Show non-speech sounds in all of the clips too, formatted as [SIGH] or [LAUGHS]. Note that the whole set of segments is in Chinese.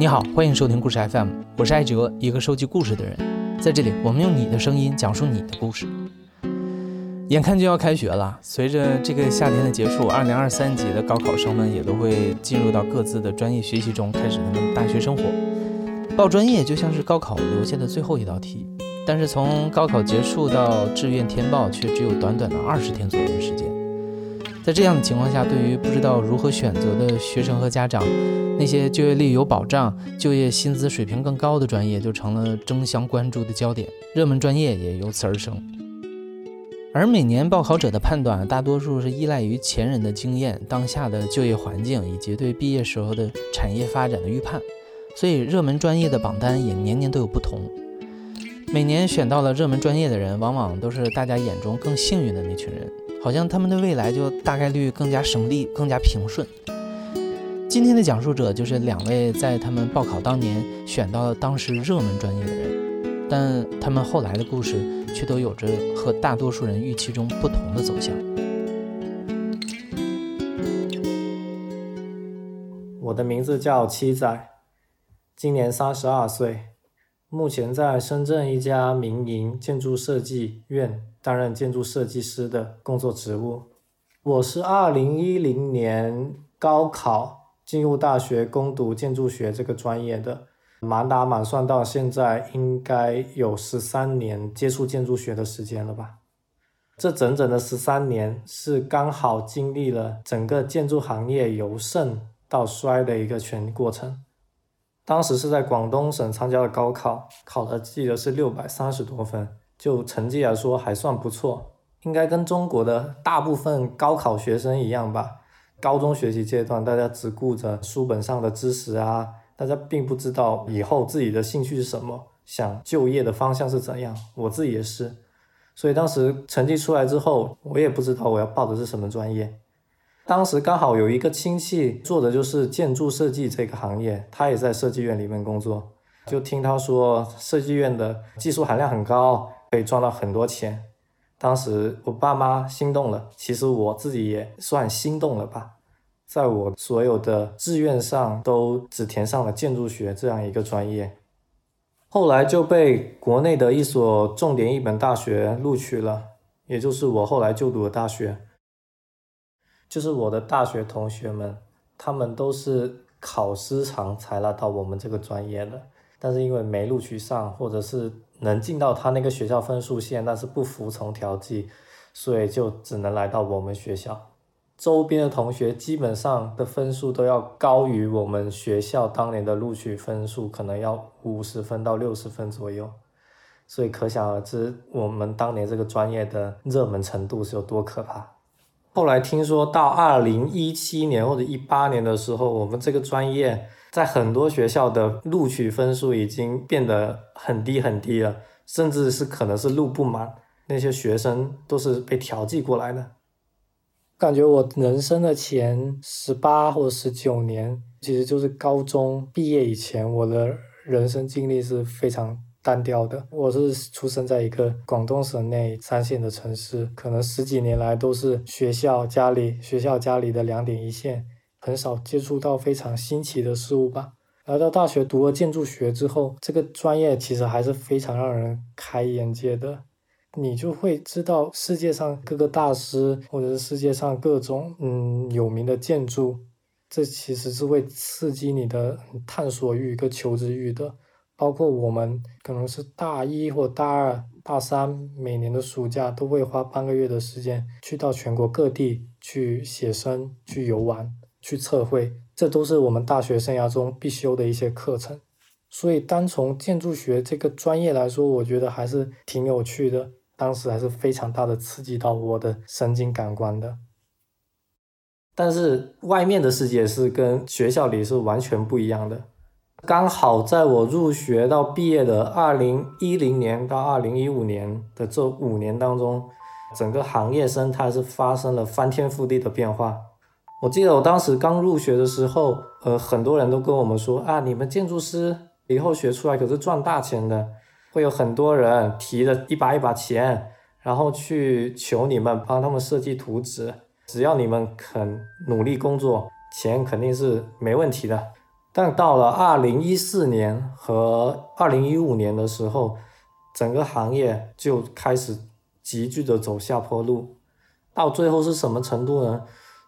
你好，欢迎收听故事 FM，我是艾哲，一个收集故事的人。在这里，我们用你的声音讲述你的故事。眼看就要开学了，随着这个夏天的结束，二零二三级的高考生们也都会进入到各自的专业学习中，开始他们大学生活。报专业就像是高考留下的最后一道题，但是从高考结束到志愿填报，却只有短短的二十天左右的时间。在这样的情况下，对于不知道如何选择的学生和家长，那些就业率有保障、就业薪资水平更高的专业就成了争相关注的焦点，热门专业也由此而生。而每年报考者的判断，大多数是依赖于前人的经验、当下的就业环境以及对毕业时候的产业发展的预判，所以热门专业的榜单也年年都有不同。每年选到了热门专业的人，往往都是大家眼中更幸运的那群人。好像他们的未来就大概率更加省力、更加平顺。今天的讲述者就是两位在他们报考当年选到了当时热门专业的人，但他们后来的故事却都有着和大多数人预期中不同的走向。我的名字叫七仔，今年三十二岁，目前在深圳一家民营建筑设计院。担任建筑设计师的工作职务。我是二零一零年高考进入大学攻读建筑学这个专业的，满打满算到现在应该有十三年接触建筑学的时间了吧。这整整的十三年是刚好经历了整个建筑行业由盛到衰的一个全过程。当时是在广东省参加了高考，考的记得是六百三十多分。就成绩来说还算不错，应该跟中国的大部分高考学生一样吧。高中学习阶段，大家只顾着书本上的知识啊，大家并不知道以后自己的兴趣是什么，想就业的方向是怎样。我自己也是，所以当时成绩出来之后，我也不知道我要报的是什么专业。当时刚好有一个亲戚做的就是建筑设计这个行业，他也在设计院里面工作，就听他说设计院的技术含量很高。可以赚到很多钱，当时我爸妈心动了，其实我自己也算心动了吧。在我所有的志愿上都只填上了建筑学这样一个专业，后来就被国内的一所重点一本大学录取了，也就是我后来就读的大学。就是我的大学同学们，他们都是考失常才来到我们这个专业的，但是因为没录取上，或者是。能进到他那个学校分数线，但是不服从调剂，所以就只能来到我们学校。周边的同学基本上的分数都要高于我们学校当年的录取分数，可能要五十分到六十分左右。所以可想而知，我们当年这个专业的热门程度是有多可怕。后来听说到二零一七年或者一八年的时候，我们这个专业。在很多学校的录取分数已经变得很低很低了，甚至是可能是录不满，那些学生都是被调剂过来的。感觉我人生的前十八或者十九年，其实就是高中毕业以前，我的人生经历是非常单调的。我是出生在一个广东省内三线的城市，可能十几年来都是学校家里学校家里的两点一线。很少接触到非常新奇的事物吧。来到大学读了建筑学之后，这个专业其实还是非常让人开眼界的。你就会知道世界上各个大师，或者是世界上各种嗯有名的建筑，这其实是会刺激你的探索欲跟求知欲的。包括我们可能是大一或大二、大三，每年的暑假都会花半个月的时间去到全国各地去写生、去游玩。去测绘，这都是我们大学生涯中必修的一些课程。所以，单从建筑学这个专业来说，我觉得还是挺有趣的。当时还是非常大的刺激到我的神经感官的。但是，外面的世界是跟学校里是完全不一样的。刚好在我入学到毕业的二零一零年到二零一五年的这五年当中，整个行业生态是发生了翻天覆地的变化。我记得我当时刚入学的时候，呃，很多人都跟我们说啊，你们建筑师以后学出来可是赚大钱的，会有很多人提着一把一把钱，然后去求你们帮他们设计图纸，只要你们肯努力工作，钱肯定是没问题的。但到了二零一四年和二零一五年的时候，整个行业就开始急剧的走下坡路。到最后是什么程度呢？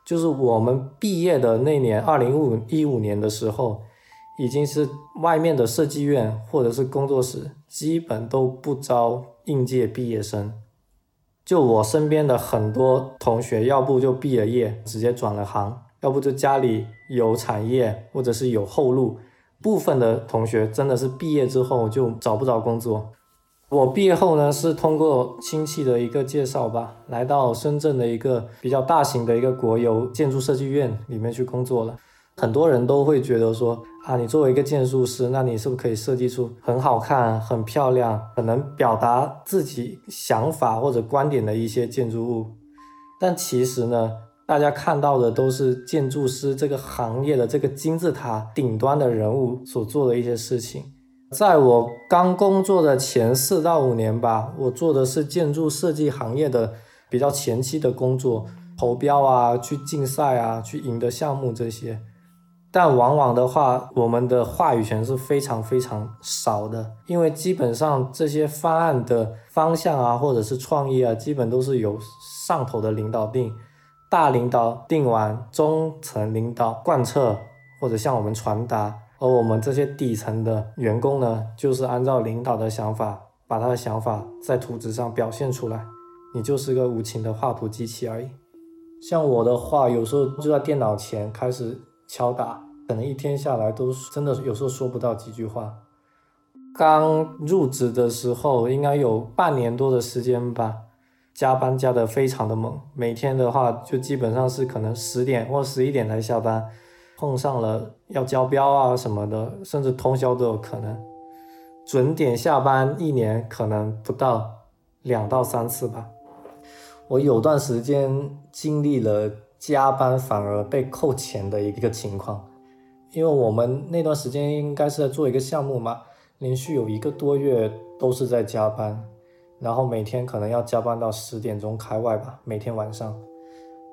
就是我们毕业的那年，二零五一五年的时候，已经是外面的设计院或者是工作室基本都不招应届毕业生。就我身边的很多同学，要不就毕了业直接转了行，要不就家里有产业或者是有后路。部分的同学真的是毕业之后就找不着工作。我毕业后呢，是通过亲戚的一个介绍吧，来到深圳的一个比较大型的一个国有建筑设计院里面去工作了。很多人都会觉得说，啊，你作为一个建筑师，那你是不是可以设计出很好看、很漂亮、很能表达自己想法或者观点的一些建筑物？但其实呢，大家看到的都是建筑师这个行业的这个金字塔顶端的人物所做的一些事情。在我刚工作的前四到五年吧，我做的是建筑设计行业的比较前期的工作，投标啊，去竞赛啊，去赢得项目这些。但往往的话，我们的话语权是非常非常少的，因为基本上这些方案的方向啊，或者是创意啊，基本都是由上头的领导定，大领导定完，中层领导贯彻或者向我们传达。而我们这些底层的员工呢，就是按照领导的想法，把他的想法在图纸上表现出来。你就是个无情的画图机器而已。像我的话，有时候就在电脑前开始敲打，可能一天下来都真的有时候说不到几句话。刚入职的时候，应该有半年多的时间吧，加班加的非常的猛，每天的话就基本上是可能十点或十一点才下班。碰上了要交标啊什么的，甚至通宵都有可能。准点下班一年可能不到两到三次吧。我有段时间经历了加班反而被扣钱的一个情况，因为我们那段时间应该是在做一个项目嘛，连续有一个多月都是在加班，然后每天可能要加班到十点钟开外吧，每天晚上。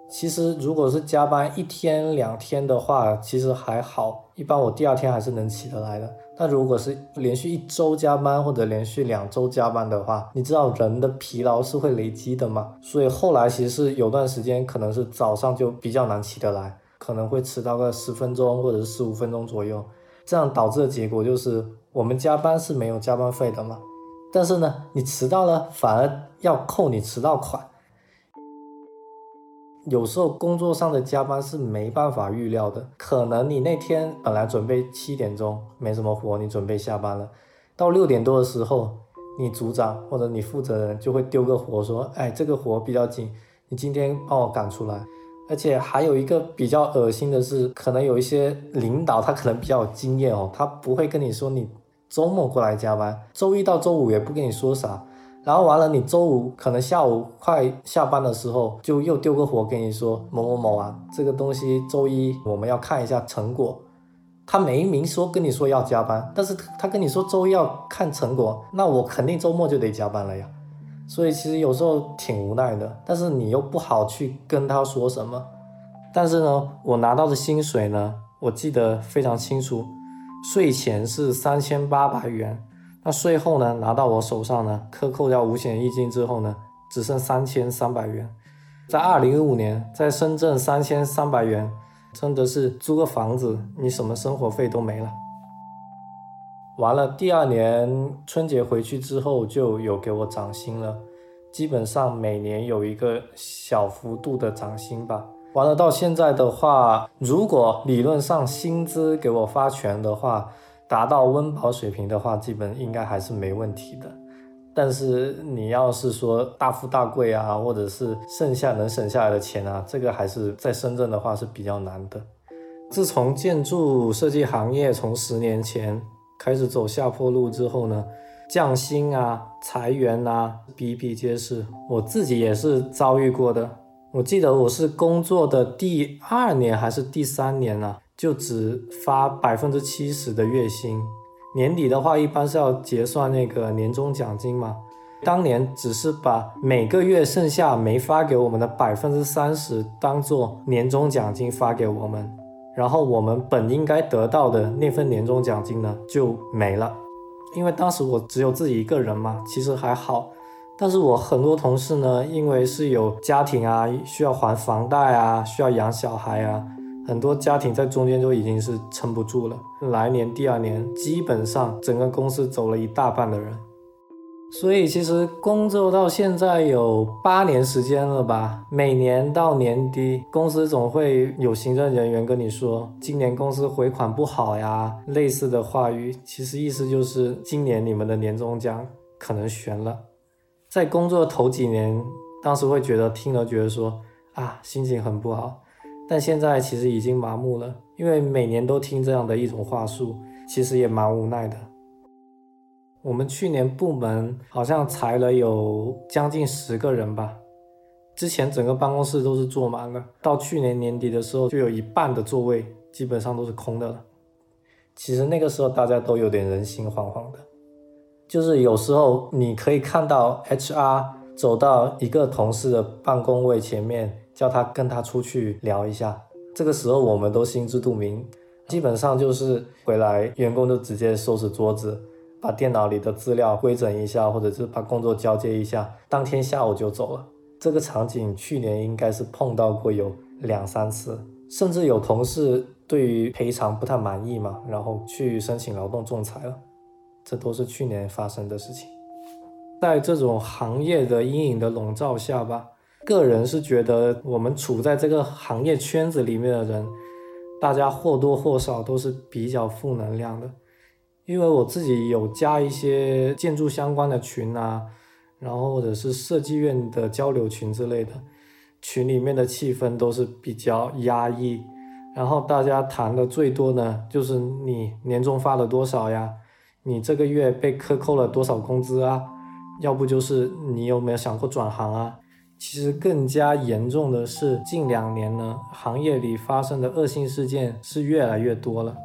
其实，如果是加班一天两天的话，其实还好，一般我第二天还是能起得来的。但如果是连续一周加班或者连续两周加班的话，你知道人的疲劳是会累积的嘛？所以后来其实是有段时间可能是早上就比较难起得来，可能会迟到个十分钟或者是十五分钟左右，这样导致的结果就是我们加班是没有加班费的嘛，但是呢，你迟到了反而要扣你迟到款。有时候工作上的加班是没办法预料的，可能你那天本来准备七点钟没什么活，你准备下班了，到六点多的时候，你组长或者你负责人就会丢个活说，哎，这个活比较紧，你今天帮我赶出来。而且还有一个比较恶心的是，可能有一些领导他可能比较有经验哦，他不会跟你说你周末过来加班，周一到周五也不跟你说啥。然后完了，你周五可能下午快下班的时候，就又丢个活给你说某某某啊，这个东西周一我们要看一下成果。他没明说跟你说要加班，但是他跟你说周一要看成果，那我肯定周末就得加班了呀。所以其实有时候挺无奈的，但是你又不好去跟他说什么。但是呢，我拿到的薪水呢，我记得非常清楚，税前是三千八百元。那税后呢？拿到我手上呢？克扣掉五险一金之后呢？只剩三千三百元。在二零一五年，在深圳三千三百元，真的是租个房子，你什么生活费都没了。完了，第二年春节回去之后就有给我涨薪了，基本上每年有一个小幅度的涨薪吧。完了，到现在的话，如果理论上薪资给我发全的话。达到温饱水平的话，基本应该还是没问题的。但是你要是说大富大贵啊，或者是剩下能省下来的钱啊，这个还是在深圳的话是比较难的。自从建筑设计行业从十年前开始走下坡路之后呢，降薪啊、裁员啊比比皆是，我自己也是遭遇过的。我记得我是工作的第二年还是第三年啊？就只发百分之七十的月薪，年底的话一般是要结算那个年终奖金嘛。当年只是把每个月剩下没发给我们的百分之三十当做年终奖金发给我们，然后我们本应该得到的那份年终奖金呢就没了。因为当时我只有自己一个人嘛，其实还好。但是我很多同事呢，因为是有家庭啊，需要还房贷啊，需要养小孩啊，很多家庭在中间就已经是撑不住了。来年第二年，基本上整个公司走了一大半的人。所以其实工作到现在有八年时间了吧，每年到年底，公司总会有行政人员跟你说，今年公司回款不好呀，类似的话语，其实意思就是今年你们的年终奖可能悬了。在工作头几年，当时会觉得听了觉得说啊，心情很不好。但现在其实已经麻木了，因为每年都听这样的一种话术，其实也蛮无奈的。我们去年部门好像裁了有将近十个人吧，之前整个办公室都是坐满了，到去年年底的时候，就有一半的座位基本上都是空的了。其实那个时候大家都有点人心惶惶的。就是有时候你可以看到 HR 走到一个同事的办公位前面，叫他跟他出去聊一下。这个时候我们都心知肚明，基本上就是回来员工就直接收拾桌子，把电脑里的资料规整一下，或者是把工作交接一下，当天下午就走了。这个场景去年应该是碰到过有两三次，甚至有同事对于赔偿不太满意嘛，然后去申请劳动仲裁了。这都是去年发生的事情，在这种行业的阴影的笼罩下吧，个人是觉得我们处在这个行业圈子里面的人，大家或多或少都是比较负能量的。因为我自己有加一些建筑相关的群啊，然后或者是设计院的交流群之类的，群里面的气氛都是比较压抑，然后大家谈的最多呢，就是你年终发了多少呀？你这个月被克扣了多少工资啊？要不就是你有没有想过转行啊？其实更加严重的是，近两年呢，行业里发生的恶性事件是越来越多了。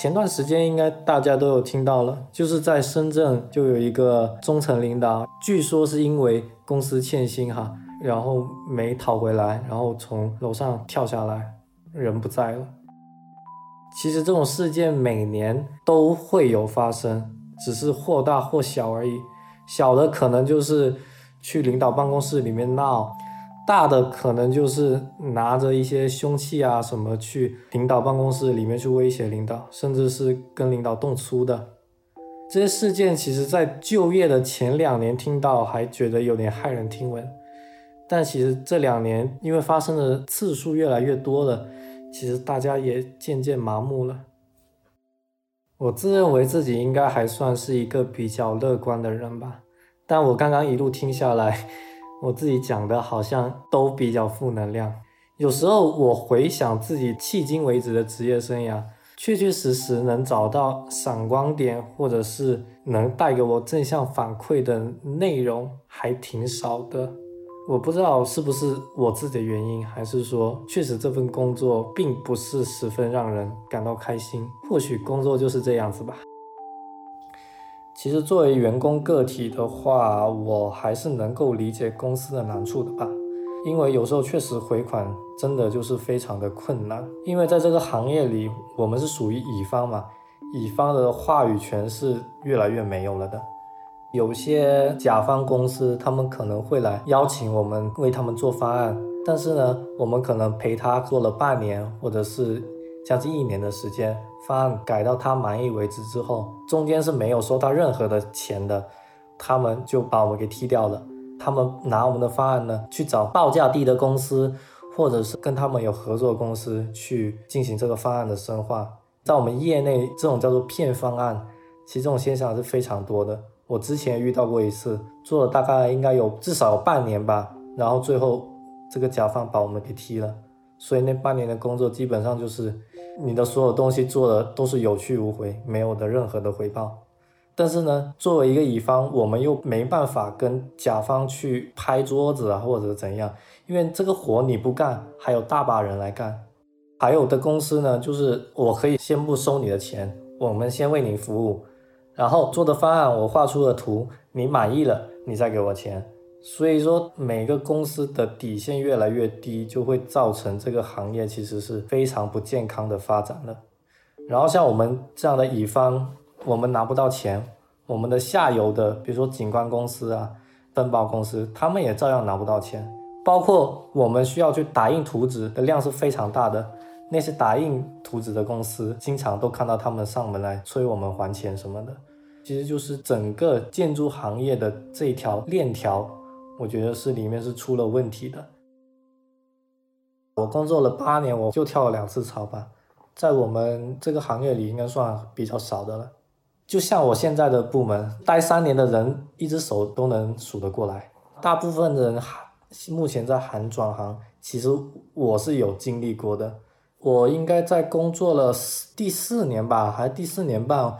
前段时间应该大家都有听到了，就是在深圳就有一个中层领导，据说是因为公司欠薪哈，然后没讨回来，然后从楼上跳下来，人不在了。其实这种事件每年都会有发生，只是或大或小而已。小的可能就是去领导办公室里面闹，大的可能就是拿着一些凶器啊什么去领导办公室里面去威胁领导，甚至是跟领导动粗的。这些事件其实，在就业的前两年听到还觉得有点骇人听闻，但其实这两年因为发生的次数越来越多了。其实大家也渐渐麻木了。我自认为自己应该还算是一个比较乐观的人吧，但我刚刚一路听下来，我自己讲的好像都比较负能量。有时候我回想自己迄今为止的职业生涯，确确实实能找到闪光点，或者是能带给我正向反馈的内容，还挺少的。我不知道是不是我自己的原因，还是说确实这份工作并不是十分让人感到开心。或许工作就是这样子吧。其实作为员工个体的话，我还是能够理解公司的难处的吧。因为有时候确实回款真的就是非常的困难。因为在这个行业里，我们是属于乙方嘛，乙方的话语权是越来越没有了的。有些甲方公司，他们可能会来邀请我们为他们做方案，但是呢，我们可能陪他做了半年或者是将近一年的时间，方案改到他满意为止之后，中间是没有收到任何的钱的，他们就把我们给踢掉了。他们拿我们的方案呢，去找报价低的公司，或者是跟他们有合作公司去进行这个方案的深化。在我们业内，这种叫做骗方案，其实这种现象是非常多的。我之前遇到过一次，做了大概应该有至少有半年吧，然后最后这个甲方把我们给踢了，所以那半年的工作基本上就是你的所有东西做的都是有去无回，没有的任何的回报。但是呢，作为一个乙方，我们又没办法跟甲方去拍桌子啊，或者怎样，因为这个活你不干，还有大把人来干。还有的公司呢，就是我可以先不收你的钱，我们先为你服务。然后做的方案，我画出了图，你满意了，你再给我钱。所以说，每个公司的底线越来越低，就会造成这个行业其实是非常不健康的发展的。然后像我们这样的乙方，我们拿不到钱，我们的下游的，比如说景观公司啊、分包公司，他们也照样拿不到钱。包括我们需要去打印图纸的量是非常大的，那些打印图纸的公司，经常都看到他们上门来催我们还钱什么的。其实就是整个建筑行业的这条链条。我觉得是里面是出了问题的。我工作了八年，我就跳了两次槽吧，在我们这个行业里应该算比较少的了。就像我现在的部门，待三年的人一只手都能数得过来。大部分的人还目前在喊转行，其实我是有经历过的。我应该在工作了第四年吧，还是第四年半。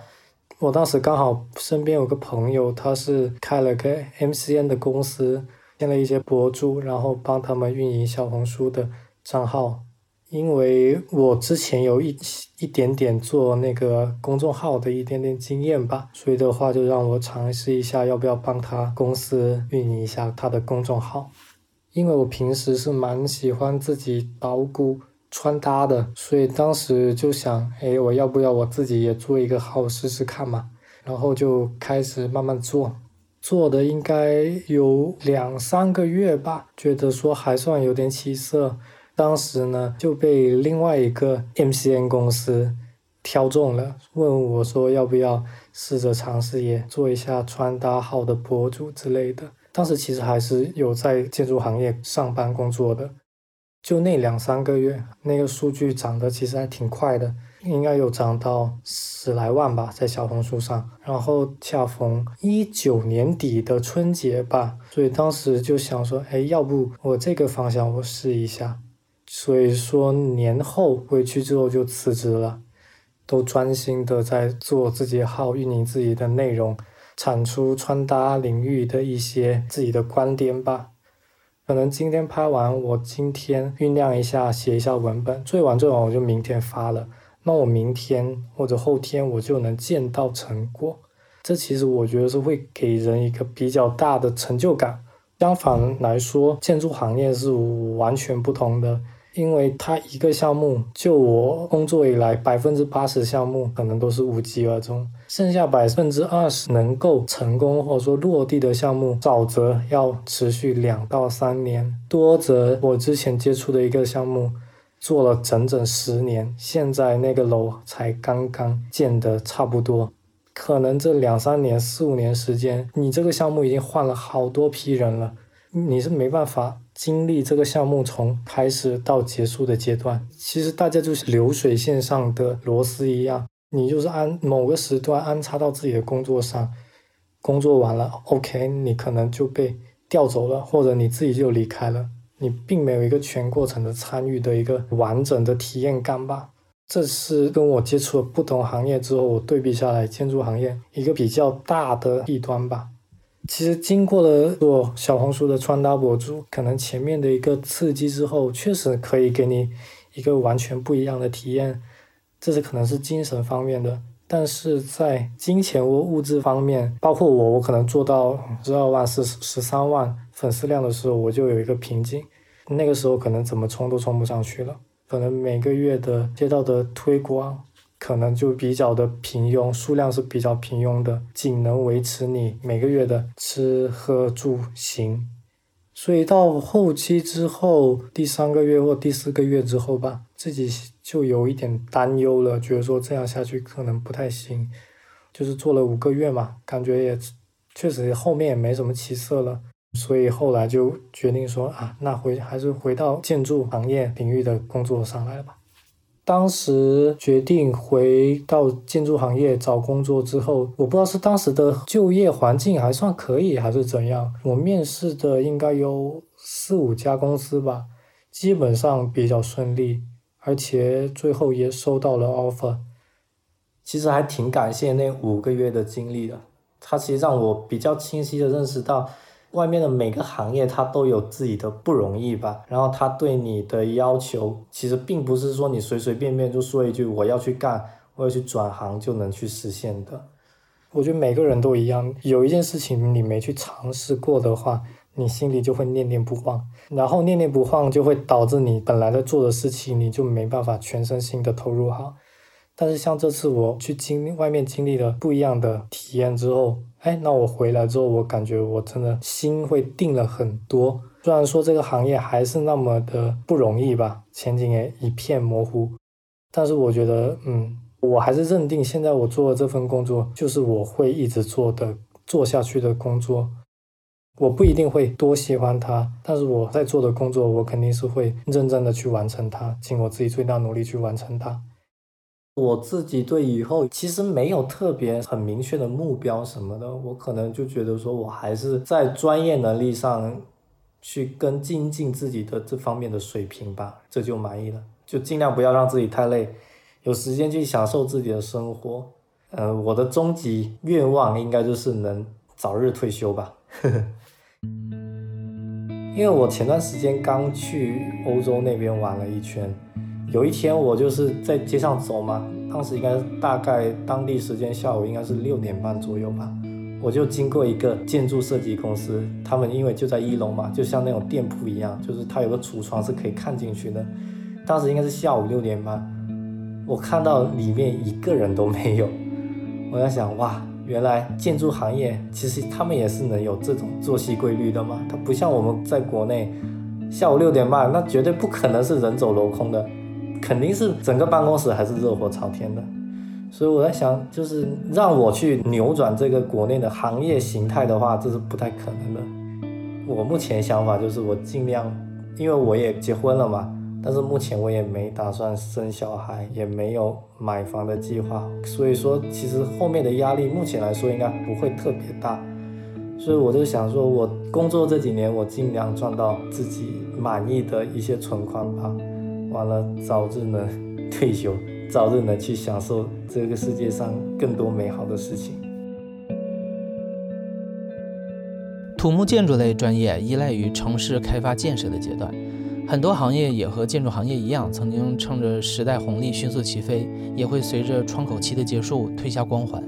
我当时刚好身边有个朋友，他是开了个 MCN 的公司，签了一些博主，然后帮他们运营小红书的账号。因为我之前有一一点点做那个公众号的一点点经验吧，所以的话就让我尝试一下，要不要帮他公司运营一下他的公众号。因为我平时是蛮喜欢自己捣鼓。穿搭的，所以当时就想，哎，我要不要我自己也做一个号试试看嘛？然后就开始慢慢做，做的应该有两三个月吧，觉得说还算有点起色。当时呢就被另外一个 MCN 公司挑中了，问我说要不要试着尝试也做一下穿搭号的博主之类的。当时其实还是有在建筑行业上班工作的。就那两三个月，那个数据涨得其实还挺快的，应该有涨到十来万吧，在小红书上。然后恰逢一九年底的春节吧，所以当时就想说，哎，要不我这个方向我试一下。所以说年后回去之后就辞职了，都专心的在做自己号，运营自己的内容，产出穿搭领域的一些自己的观点吧。可能今天拍完，我今天酝酿一下，写一下文本，最晚最晚我就明天发了。那我明天或者后天我就能见到成果，这其实我觉得是会给人一个比较大的成就感。相反来说，建筑行业是完全不同的。因为它一个项目，就我工作以来，百分之八十项目可能都是无疾而终，剩下百分之二十能够成功或者说落地的项目，少则要持续两到三年，多则我之前接触的一个项目，做了整整十年，现在那个楼才刚刚建得差不多，可能这两三年、四五年时间，你这个项目已经换了好多批人了，你是没办法。经历这个项目从开始到结束的阶段，其实大家就是流水线上的螺丝一样，你就是按某个时段安插到自己的工作上，工作完了，OK，你可能就被调走了，或者你自己就离开了，你并没有一个全过程的参与的一个完整的体验感吧。这是跟我接触了不同行业之后，我对比下来，建筑行业一个比较大的弊端吧。其实经过了做小红书的穿搭博主，可能前面的一个刺激之后，确实可以给你一个完全不一样的体验，这是可能是精神方面的。但是在金钱或物质方面，包括我，我可能做到十二万、十十三万粉丝量的时候，我就有一个瓶颈，那个时候可能怎么冲都冲不上去了，可能每个月的接到的推广。可能就比较的平庸，数量是比较平庸的，仅能维持你每个月的吃喝住行。所以到后期之后，第三个月或第四个月之后吧，自己就有一点担忧了，觉得说这样下去可能不太行。就是做了五个月嘛，感觉也确实后面也没什么起色了，所以后来就决定说啊，那回还是回到建筑行业领域的工作上来了吧。当时决定回到建筑行业找工作之后，我不知道是当时的就业环境还算可以，还是怎样。我面试的应该有四五家公司吧，基本上比较顺利，而且最后也收到了 offer。其实还挺感谢那五个月的经历的，它其实让我比较清晰的认识到。外面的每个行业，它都有自己的不容易吧。然后他对你的要求，其实并不是说你随随便便就说一句我要去干，我要去转行就能去实现的。我觉得每个人都一样，有一件事情你没去尝试过的话，你心里就会念念不忘，然后念念不忘就会导致你本来在做的事情，你就没办法全身心的投入好。但是像这次我去经外面经历了不一样的体验之后，哎，那我回来之后，我感觉我真的心会定了很多。虽然说这个行业还是那么的不容易吧，前景也一片模糊，但是我觉得，嗯。我还是认定，现在我做的这份工作就是我会一直做的、做下去的工作。我不一定会多喜欢它，但是我在做的工作，我肯定是会认真的去完成它，尽我自己最大努力去完成它。我自己对以后其实没有特别很明确的目标什么的，我可能就觉得说我还是在专业能力上去跟精进自己的这方面的水平吧，这就满意了，就尽量不要让自己太累。有时间去享受自己的生活，呃，我的终极愿望应该就是能早日退休吧。[LAUGHS] 因为我前段时间刚去欧洲那边玩了一圈，有一天我就是在街上走嘛，当时应该大概当地时间下午应该是六点半左右吧，我就经过一个建筑设计公司，他们因为就在一楼嘛，就像那种店铺一样，就是它有个橱窗是可以看进去的，当时应该是下午六点半。我看到里面一个人都没有，我在想哇，原来建筑行业其实他们也是能有这种作息规律的嘛。它不像我们在国内，下午六点半那绝对不可能是人走楼空的，肯定是整个办公室还是热火朝天的。所以我在想，就是让我去扭转这个国内的行业形态的话，这是不太可能的。我目前想法就是我尽量，因为我也结婚了嘛。但是目前我也没打算生小孩，也没有买房的计划，所以说其实后面的压力目前来说应该不会特别大，所以我就想说，我工作这几年我尽量赚到自己满意的一些存款吧，完了早日能 [LAUGHS] 退休，早日能去享受这个世界上更多美好的事情。土木建筑类专业依赖于城市开发建设的阶段。很多行业也和建筑行业一样，曾经趁着时代红利迅速起飞，也会随着窗口期的结束褪下光环。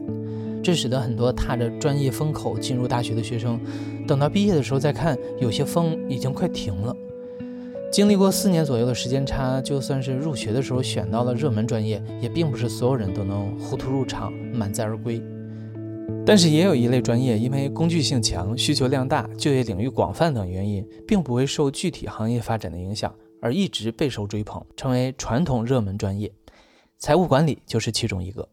这使得很多踏着专业风口进入大学的学生，等到毕业的时候再看，有些风已经快停了。经历过四年左右的时间差，就算是入学的时候选到了热门专业，也并不是所有人都能糊涂入场，满载而归。但是也有一类专业，因为工具性强、需求量大、就业领域广泛等原因，并不会受具体行业发展的影响，而一直备受追捧，成为传统热门专业。财务管理就是其中一个。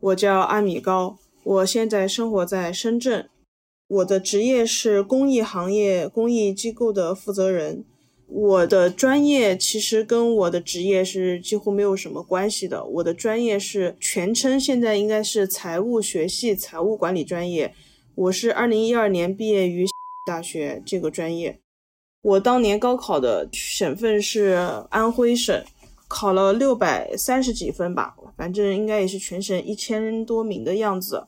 我叫阿米高，我现在生活在深圳，我的职业是公益行业、公益机构的负责人。我的专业其实跟我的职业是几乎没有什么关系的。我的专业是全称，现在应该是财务学系财务管理专业。我是二零一二年毕业于大学这个专业。我当年高考的省份是安徽省，考了六百三十几分吧，反正应该也是全省一千多名的样子。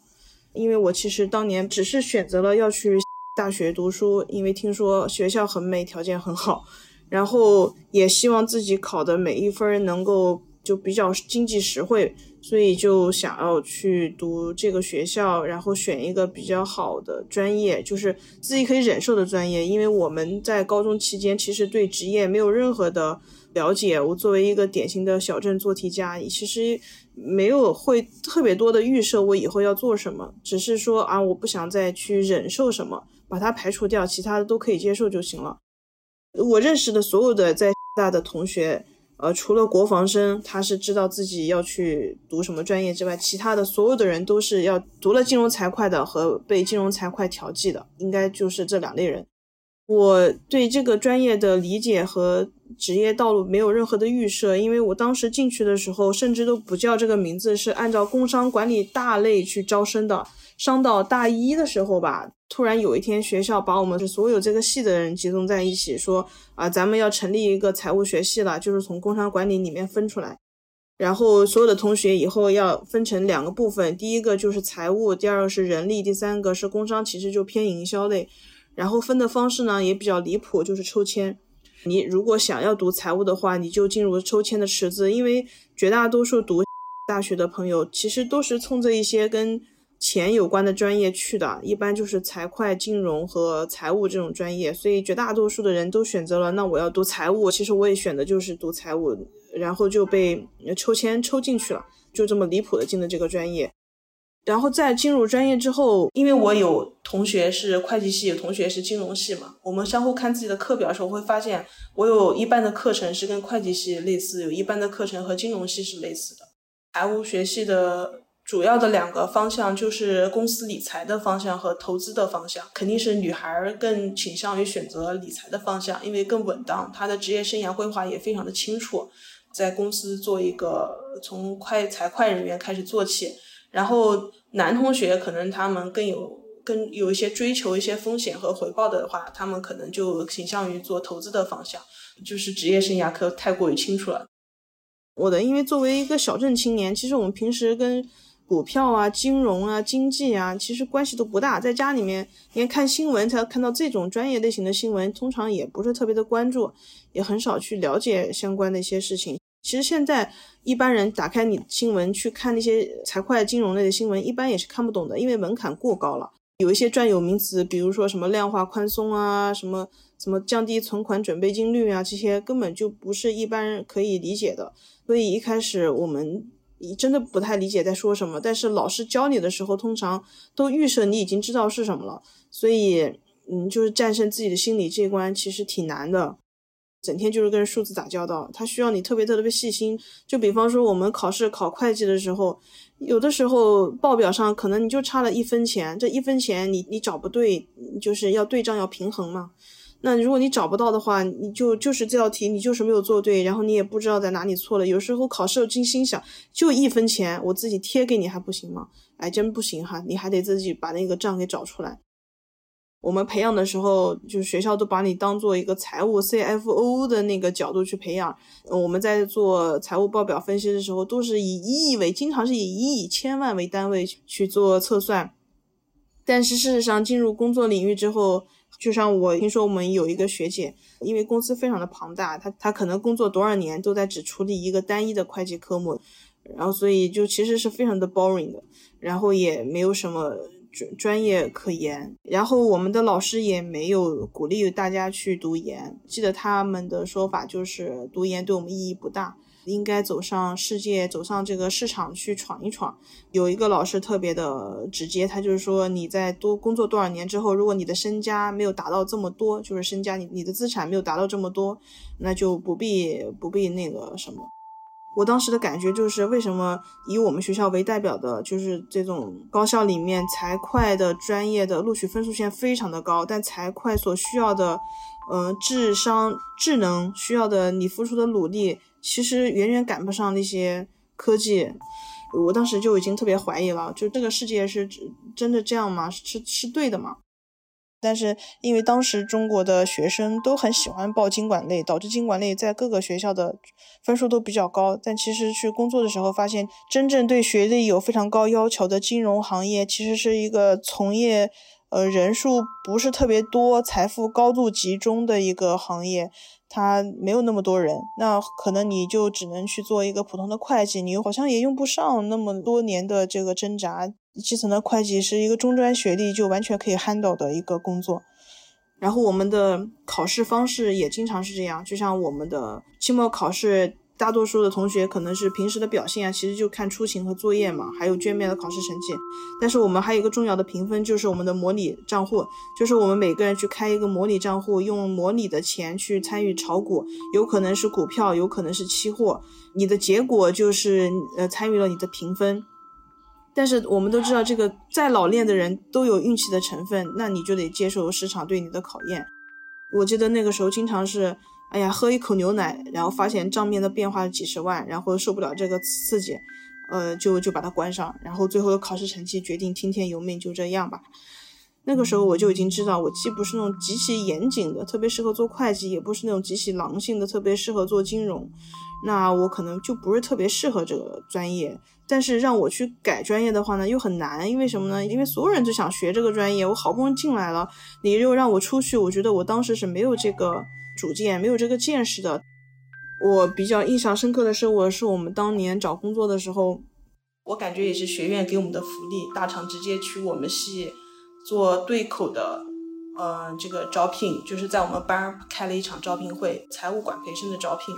因为我其实当年只是选择了要去 [LAUGHS] 大学读书，因为听说学校很美，条件很好。然后也希望自己考的每一分能够就比较经济实惠，所以就想要去读这个学校，然后选一个比较好的专业，就是自己可以忍受的专业。因为我们在高中期间其实对职业没有任何的了解，我作为一个典型的小镇做题家，其实没有会特别多的预设我以后要做什么，只是说啊，我不想再去忍受什么，把它排除掉，其他的都可以接受就行了。我认识的所有的在大的同学，呃，除了国防生，他是知道自己要去读什么专业之外，其他的所有的人都是要读了金融财会的和被金融财会调剂的，应该就是这两类人。我对这个专业的理解和职业道路没有任何的预设，因为我当时进去的时候，甚至都不叫这个名字，是按照工商管理大类去招生的。上到大一的时候吧，突然有一天学校把我们所有这个系的人集中在一起，说啊，咱们要成立一个财务学系了，就是从工商管理里面分出来，然后所有的同学以后要分成两个部分，第一个就是财务，第二个是人力，第三个是工商，其实就偏营销类。然后分的方式呢也比较离谱，就是抽签。你如果想要读财务的话，你就进入抽签的池子，因为绝大多数读 [LAUGHS] 大学的朋友其实都是冲着一些跟钱有关的专业去的，一般就是财会、金融和财务这种专业，所以绝大多数的人都选择了那我要读财务。其实我也选的就是读财务，然后就被抽签抽进去了，就这么离谱的进的这个专业。然后在进入专业之后，因为我有同学是会计系，有同学是金融系嘛，我们相互看自己的课表的时候，会发现我有一半的课程是跟会计系类似，有一半的课程和金融系是类似的。财务学系的。主要的两个方向就是公司理财的方向和投资的方向，肯定是女孩儿更倾向于选择理财的方向，因为更稳当，她的职业生涯规划也非常的清楚，在公司做一个从快财会人员开始做起。然后男同学可能他们更有更有一些追求一些风险和回报的话，他们可能就倾向于做投资的方向，就是职业生涯可太过于清楚了。我的，因为作为一个小镇青年，其实我们平时跟股票啊、金融啊、经济啊，其实关系都不大。在家里面，连看新闻才看到这种专业类型的新闻，通常也不是特别的关注，也很少去了解相关的一些事情。其实现在一般人打开你新闻去看那些财会、金融类的新闻，一般也是看不懂的，因为门槛过高了。有一些专有名词，比如说什么量化宽松啊，什么什么降低存款准备金率啊，这些根本就不是一般人可以理解的。所以一开始我们。你真的不太理解在说什么，但是老师教你的时候，通常都预设你已经知道是什么了，所以，嗯，就是战胜自己的心理这一关其实挺难的。整天就是跟数字打交道，他需要你特别特别细心。就比方说我们考试考会计的时候，有的时候报表上可能你就差了一分钱，这一分钱你你找不对，就是要对账要平衡嘛。那如果你找不到的话，你就就是这道题你就是没有做对，然后你也不知道在哪里错了。有时候考试精心想，就一分钱，我自己贴给你还不行吗？哎，真不行哈，你还得自己把那个账给找出来。我们培养的时候，就是学校都把你当做一个财务 CFO 的那个角度去培养。我们在做财务报表分析的时候，都是以一亿为，经常是以一亿、千万为单位去做测算。但是事实上，进入工作领域之后，就像我听说，我们有一个学姐，因为公司非常的庞大，她她可能工作多少年都在只处理一个单一的会计科目，然后所以就其实是非常的 boring 的，然后也没有什么专专业可言，然后我们的老师也没有鼓励大家去读研，记得他们的说法就是读研对我们意义不大。应该走上世界，走上这个市场去闯一闯。有一个老师特别的直接，他就是说你在多工作多少年之后，如果你的身家没有达到这么多，就是身家你你的资产没有达到这么多，那就不必不必那个什么。我当时的感觉就是，为什么以我们学校为代表的，就是这种高校里面财会的专业的录取分数线非常的高，但财会所需要的，嗯，智商、智能需要的你付出的努力。其实远远赶不上那些科技，我当时就已经特别怀疑了，就这个世界是真的这样吗？是是对的吗？但是因为当时中国的学生都很喜欢报经管类，导致经管类在各个学校的分数都比较高。但其实去工作的时候发现，真正对学历有非常高要求的金融行业，其实是一个从业呃人数不是特别多、财富高度集中的一个行业。他没有那么多人，那可能你就只能去做一个普通的会计，你又好像也用不上那么多年的这个挣扎。基层的会计是一个中专学历就完全可以 handle 的一个工作。然后我们的考试方式也经常是这样，就像我们的期末考试。大多数的同学可能是平时的表现啊，其实就看出勤和作业嘛，还有卷面的考试成绩。但是我们还有一个重要的评分，就是我们的模拟账户，就是我们每个人去开一个模拟账户，用模拟的钱去参与炒股，有可能是股票，有可能是期货，你的结果就是呃参与了你的评分。但是我们都知道，这个再老练的人都有运气的成分，那你就得接受市场对你的考验。我记得那个时候经常是。哎呀，喝一口牛奶，然后发现账面的变化几十万，然后受不了这个刺激，呃，就就把它关上，然后最后的考试成绩决定听天由命，就这样吧。那个时候我就已经知道，我既不是那种极其严谨的，特别适合做会计，也不是那种极其狼性的，特别适合做金融。那我可能就不是特别适合这个专业。但是让我去改专业的话呢，又很难，因为什么呢？因为所有人都想学这个专业，我好不容易进来了，你又让我出去，我觉得我当时是没有这个。主见没有这个见识的，我比较印象深刻的是，我是我们当年找工作的时候，我感觉也是学院给我们的福利，大厂直接去我们系做对口的，呃，这个招聘，就是在我们班开了一场招聘会，财务管培生的招聘。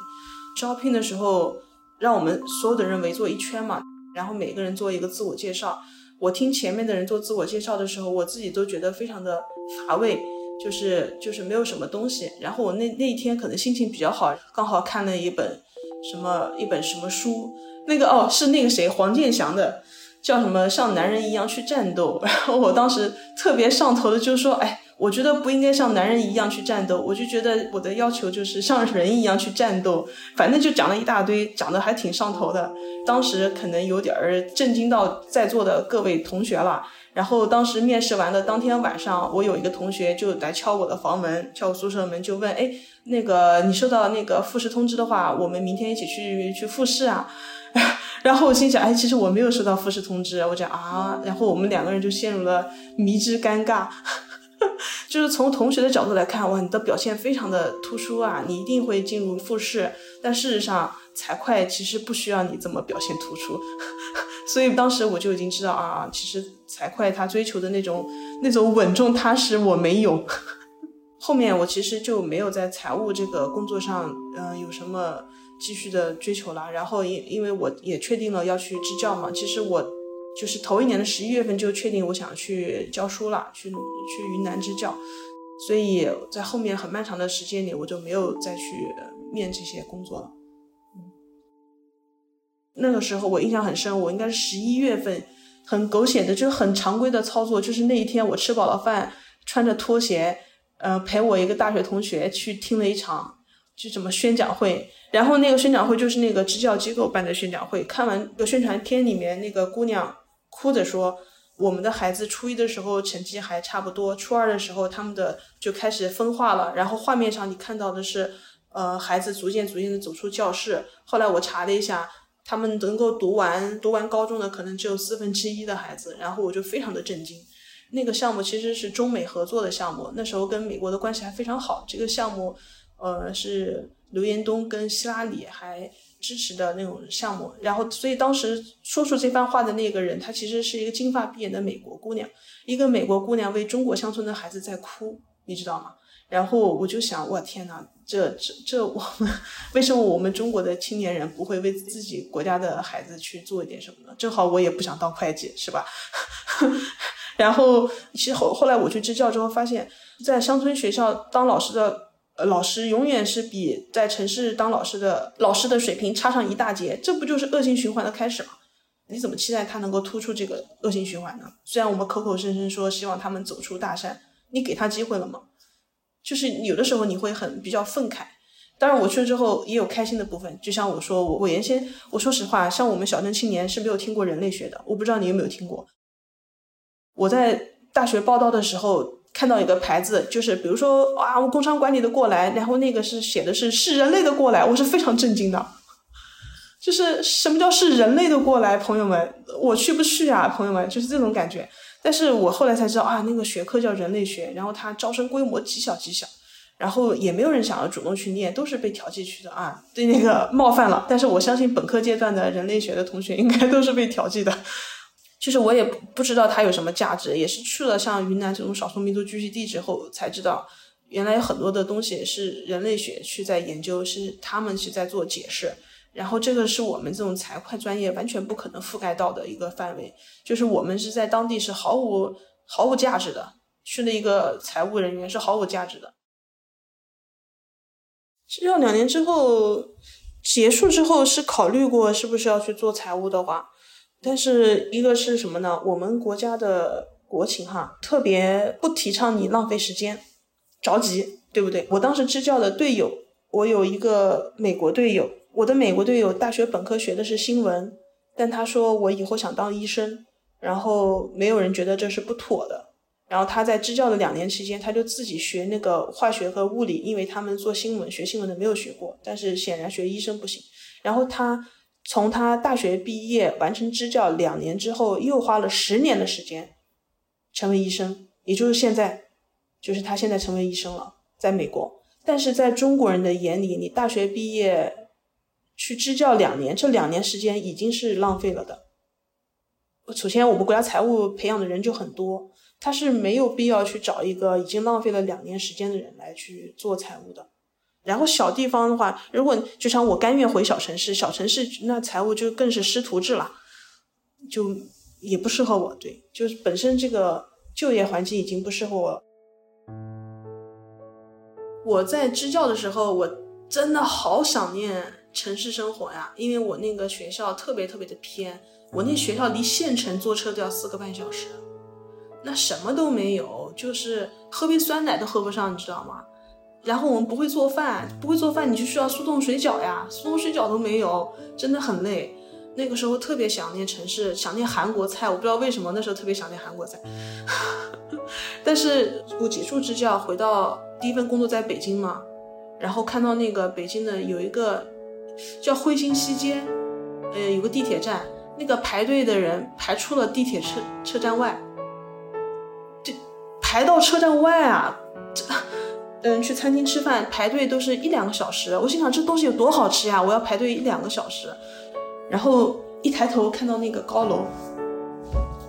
招聘的时候，让我们所有的人围坐一圈嘛，然后每个人做一个自我介绍。我听前面的人做自我介绍的时候，我自己都觉得非常的乏味，就是就是没有什么东西。然后我那那一天可能心情比较好，刚好看了一本什么一本什么书，那个哦是那个谁黄健翔的，叫什么像男人一样去战斗。[LAUGHS] 然后我当时特别上头的就说，哎。我觉得不应该像男人一样去战斗，我就觉得我的要求就是像人一样去战斗。反正就讲了一大堆，讲的还挺上头的。当时可能有点儿震惊到在座的各位同学了。然后当时面试完的当天晚上，我有一个同学就来敲我的房门，敲我宿舍门，就问：“哎，那个你收到那个复试通知的话，我们明天一起去去复试啊？” [LAUGHS] 然后我心想：“哎，其实我没有收到复试通知。”我讲啊，然后我们两个人就陷入了迷之尴尬。[LAUGHS] 就是从同学的角度来看，哇，你的表现非常的突出啊，你一定会进入复试。但事实上，财会其实不需要你这么表现突出。[LAUGHS] 所以当时我就已经知道啊，其实财会他追求的那种那种稳重踏实，我没有。[LAUGHS] 后面我其实就没有在财务这个工作上，嗯，有什么继续的追求了。然后因因为我也确定了要去支教嘛，其实我。就是头一年的十一月份就确定我想去教书了，去去云南支教，所以在后面很漫长的时间里，我就没有再去面这些工作了。那个时候我印象很深，我应该是十一月份，很狗血的，就是很常规的操作，就是那一天我吃饱了饭，穿着拖鞋，呃，陪我一个大学同学去听了一场就什么宣讲会。然后那个宣讲会就是那个支教机构办的宣讲会，看完个宣传片里面那个姑娘。哭着说：“我们的孩子初一的时候成绩还差不多，初二的时候他们的就开始分化了。然后画面上你看到的是，呃，孩子逐渐逐渐的走出教室。后来我查了一下，他们能够读完读完高中的可能只有四分之一的孩子。然后我就非常的震惊。那个项目其实是中美合作的项目，那时候跟美国的关系还非常好。这个项目，呃，是刘延东跟希拉里还。”支持的那种项目，然后所以当时说出这番话的那个人，她其实是一个金发碧眼的美国姑娘，一个美国姑娘为中国乡村的孩子在哭，你知道吗？然后我就想，我天呐，这这这我们为什么我们中国的青年人不会为自己国家的孩子去做一点什么呢？正好我也不想当会计，是吧？[LAUGHS] 然后其实后后来我去支教之后，发现，在乡村学校当老师的。呃，老师永远是比在城市当老师的老师的水平差上一大截，这不就是恶性循环的开始吗？你怎么期待他能够突出这个恶性循环呢？虽然我们口口声声说希望他们走出大山，你给他机会了吗？就是有的时候你会很比较愤慨。当然我去了之后也有开心的部分，就像我说，我我原先我说实话，像我们小镇青年是没有听过人类学的，我不知道你有没有听过。我在大学报道的时候。看到一个牌子，就是比如说啊，我工商管理的过来，然后那个是写的是是人类的过来，我是非常震惊的。就是什么叫是人类的过来，朋友们，我去不去啊，朋友们，就是这种感觉。但是我后来才知道啊，那个学科叫人类学，然后它招生规模极小极小，然后也没有人想要主动去念，都是被调剂去的啊，对那个冒犯了。但是我相信本科阶段的人类学的同学应该都是被调剂的。其实我也不知道它有什么价值，也是去了像云南这种少数民族聚集地之后才知道，原来有很多的东西是人类学去在研究，是他们是在做解释。然后这个是我们这种财会专业完全不可能覆盖到的一个范围，就是我们是在当地是毫无毫无价值的，去了一个财务人员是毫无价值的。其实两年之后结束之后是考虑过是不是要去做财务的话。但是一个是什么呢？我们国家的国情哈，特别不提倡你浪费时间，着急，对不对？我当时支教的队友，我有一个美国队友，我的美国队友大学本科学的是新闻，但他说我以后想当医生，然后没有人觉得这是不妥的，然后他在支教的两年期间，他就自己学那个化学和物理，因为他们做新闻学新闻的没有学过，但是显然学医生不行，然后他。从他大学毕业完成支教两年之后，又花了十年的时间成为医生，也就是现在，就是他现在成为医生了，在美国。但是在中国人的眼里，你大学毕业去支教两年，这两年时间已经是浪费了的。首先我们国家财务培养的人就很多，他是没有必要去找一个已经浪费了两年时间的人来去做财务的。然后小地方的话，如果就像我甘愿回小城市，小城市那财务就更是师徒制了，就也不适合我。对，就是本身这个就业环境已经不适合我。我在支教的时候，我真的好想念城市生活呀，因为我那个学校特别特别的偏，我那学校离县城坐车都要四个半小时，那什么都没有，就是喝杯酸奶都喝不上，你知道吗？然后我们不会做饭，不会做饭你就需要速冻水饺呀，速冻水饺都没有，真的很累。那个时候特别想念城市，想念韩国菜，我不知道为什么那时候特别想念韩国菜。[LAUGHS] 但是我结束支教回到第一份工作在北京嘛，然后看到那个北京的有一个叫汇星西街，呃，有个地铁站，那个排队的人排出了地铁车车站外，就排到车站外啊，这。嗯，去餐厅吃饭排队都是一两个小时，我心想这东西有多好吃呀！我要排队一两个小时，然后一抬头看到那个高楼，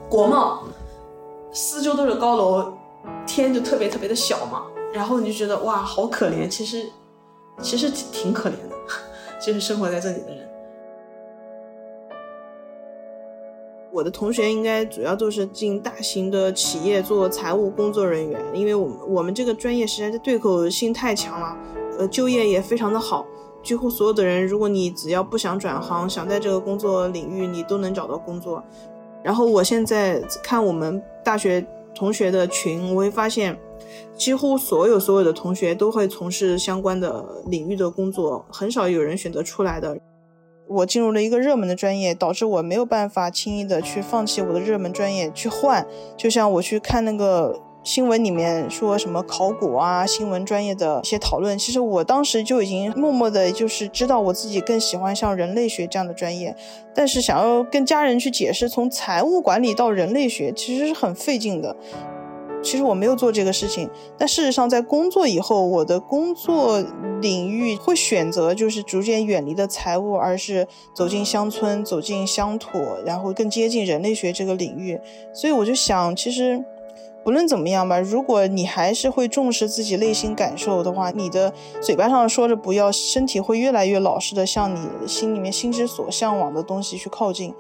国贸，四周都是高楼，天就特别特别的小嘛，然后你就觉得哇，好可怜。其实，其实挺挺可怜的，[LAUGHS] 就是生活在这里的人。我的同学应该主要都是进大型的企业做财务工作人员，因为我们我们这个专业实在是对口性太强了，呃，就业也非常的好，几乎所有的人，如果你只要不想转行，想在这个工作领域，你都能找到工作。然后我现在看我们大学同学的群，我会发现，几乎所有所有的同学都会从事相关的领域的工作，很少有人选择出来的。我进入了一个热门的专业，导致我没有办法轻易的去放弃我的热门专业去换。就像我去看那个新闻里面说什么考古啊、新闻专业的一些讨论，其实我当时就已经默默的，就是知道我自己更喜欢像人类学这样的专业。但是想要跟家人去解释从财务管理到人类学，其实是很费劲的。其实我没有做这个事情，但事实上在工作以后，我的工作领域会选择就是逐渐远离的财务，而是走进乡村，走进乡土，然后更接近人类学这个领域。所以我就想，其实不论怎么样吧，如果你还是会重视自己内心感受的话，你的嘴巴上说着不要，身体会越来越老实的向你心里面心之所向往的东西去靠近。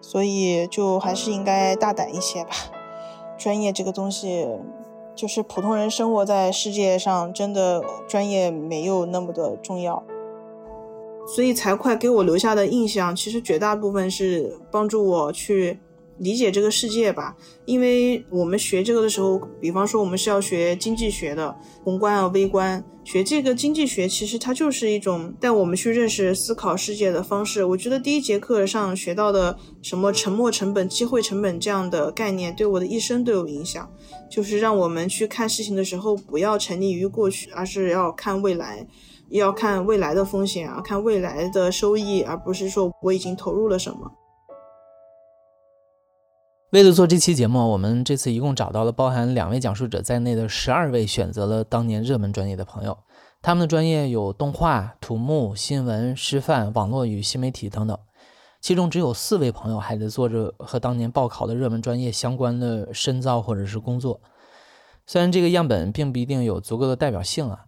所以就还是应该大胆一些吧。专业这个东西，就是普通人生活在世界上，真的专业没有那么的重要。所以财会给我留下的印象，其实绝大部分是帮助我去。理解这个世界吧，因为我们学这个的时候，比方说我们是要学经济学的，宏观啊、微观，学这个经济学，其实它就是一种带我们去认识、思考世界的方式。我觉得第一节课上学到的什么沉没成本、机会成本这样的概念，对我的一生都有影响。就是让我们去看事情的时候，不要沉溺于过去，而是要看未来，要看未来的风险啊，看未来的收益，而不是说我已经投入了什么。为了做这期节目，我们这次一共找到了包含两位讲述者在内的十二位选择了当年热门专业的朋友。他们的专业有动画、土木、新闻、师范、网络与新媒体等等。其中只有四位朋友还在做着和当年报考的热门专业相关的深造或者是工作。虽然这个样本并不一定有足够的代表性啊，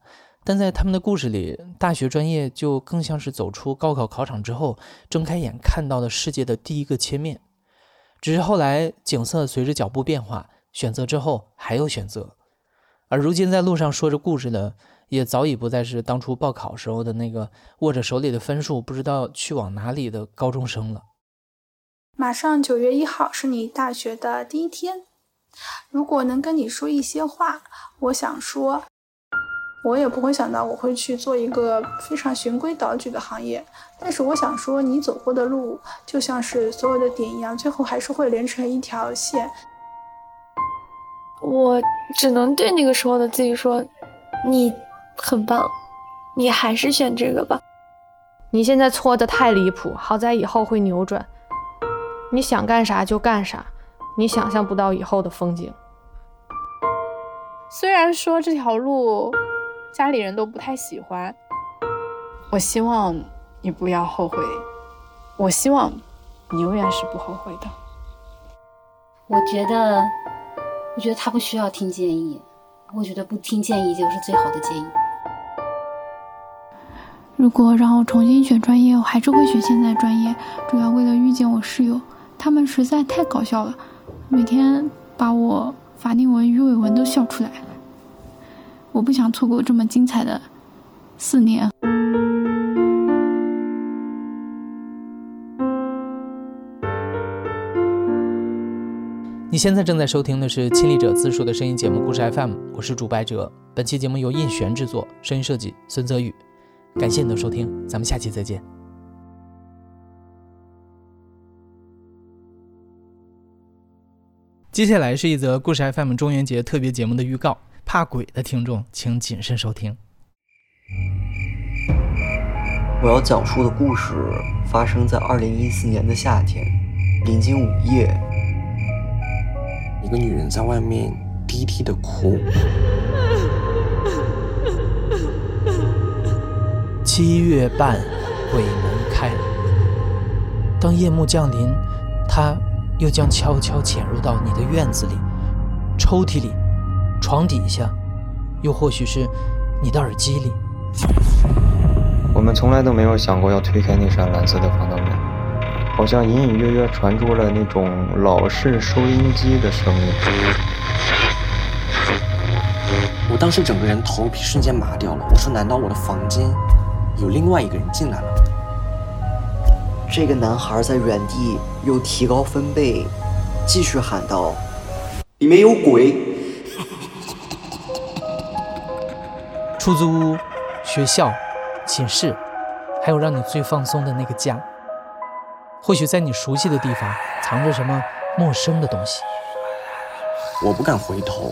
但在他们的故事里，大学专业就更像是走出高考考场之后，睁开眼看到的世界的第一个切面。只是后来景色随着脚步变化，选择之后还有选择，而如今在路上说着故事的，也早已不再是当初报考时候的那个握着手里的分数不知道去往哪里的高中生了。马上九月一号是你大学的第一天，如果能跟你说一些话，我想说。我也不会想到我会去做一个非常循规蹈矩的行业，但是我想说，你走过的路就像是所有的点一样，最后还是会连成一条线。我只能对那个时候的自己说：“你很棒，你还是选这个吧。你现在错的太离谱，好在以后会扭转。你想干啥就干啥，你想象不到以后的风景。虽然说这条路……”家里人都不太喜欢，我希望你不要后悔，我希望你永远是不后悔的。我觉得，我觉得他不需要听建议，我觉得不听建议就是最好的建议。如果让我重新选专业，我还是会选现在专业，主要为了遇见我室友，他们实在太搞笑了，每天把我法令纹、鱼尾纹都笑出来了。我不想错过这么精彩的四年。你现在正在收听的是《亲历者自述》的声音节目《故事 FM》，我是主白哲。本期节目由印璇制作，声音设计孙泽宇。感谢你的收听，咱们下期再见。接下来是一则《故事 FM》中元节特别节目的预告，怕鬼的听众请谨慎收听。我要讲述的故事发生在二零一四年的夏天，临近午夜。一个女人在外面低低的哭。七月半，鬼门开。当夜幕降临，她又将悄悄潜入到你的院子里、抽屉里、床底下，又或许是你的耳机里。我们从来都没有想过要推开那扇蓝色的防盗门。好像隐隐约约传出了那种老式收音机的声音。我当时整个人头皮瞬间麻掉了。我说：“难道我的房间有另外一个人进来了？”这个男孩在原地又提高分贝，继续喊道：“里面有鬼！”出租屋、学校、寝室，还有让你最放松的那个家。或许在你熟悉的地方藏着什么陌生的东西。我不敢回头，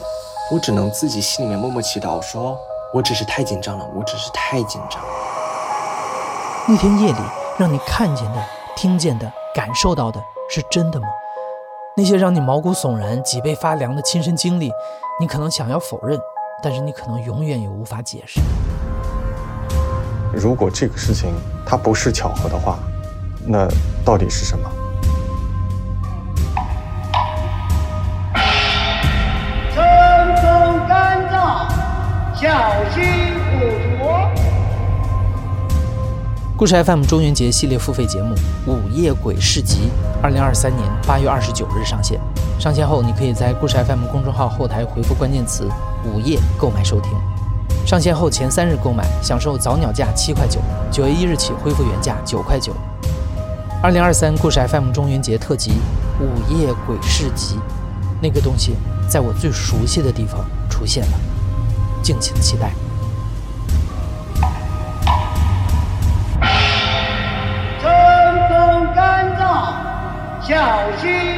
我只能自己心里面默默祈祷，说我只是太紧张了，我只是太紧张。那天夜里，让你看见的、听见的、感受到的是真的吗？那些让你毛骨悚然、脊背发凉的亲身经历，你可能想要否认，但是你可能永远也无法解释。如果这个事情它不是巧合的话。那到底是什么？春风干燥，小心故事 FM 中元节系列付费节目《午夜鬼市集》，二零二三年八月二十九日上线。上线后，你可以在故事 FM 公众号后台回复关键词“午夜”购买收听。上线后前三日购买，享受早鸟价七块九，九月一日起恢复原价九块九。二零二三故事 FM 中元节特辑《午夜鬼市集》，那个东西在我最熟悉的地方出现了，敬请期待。小心。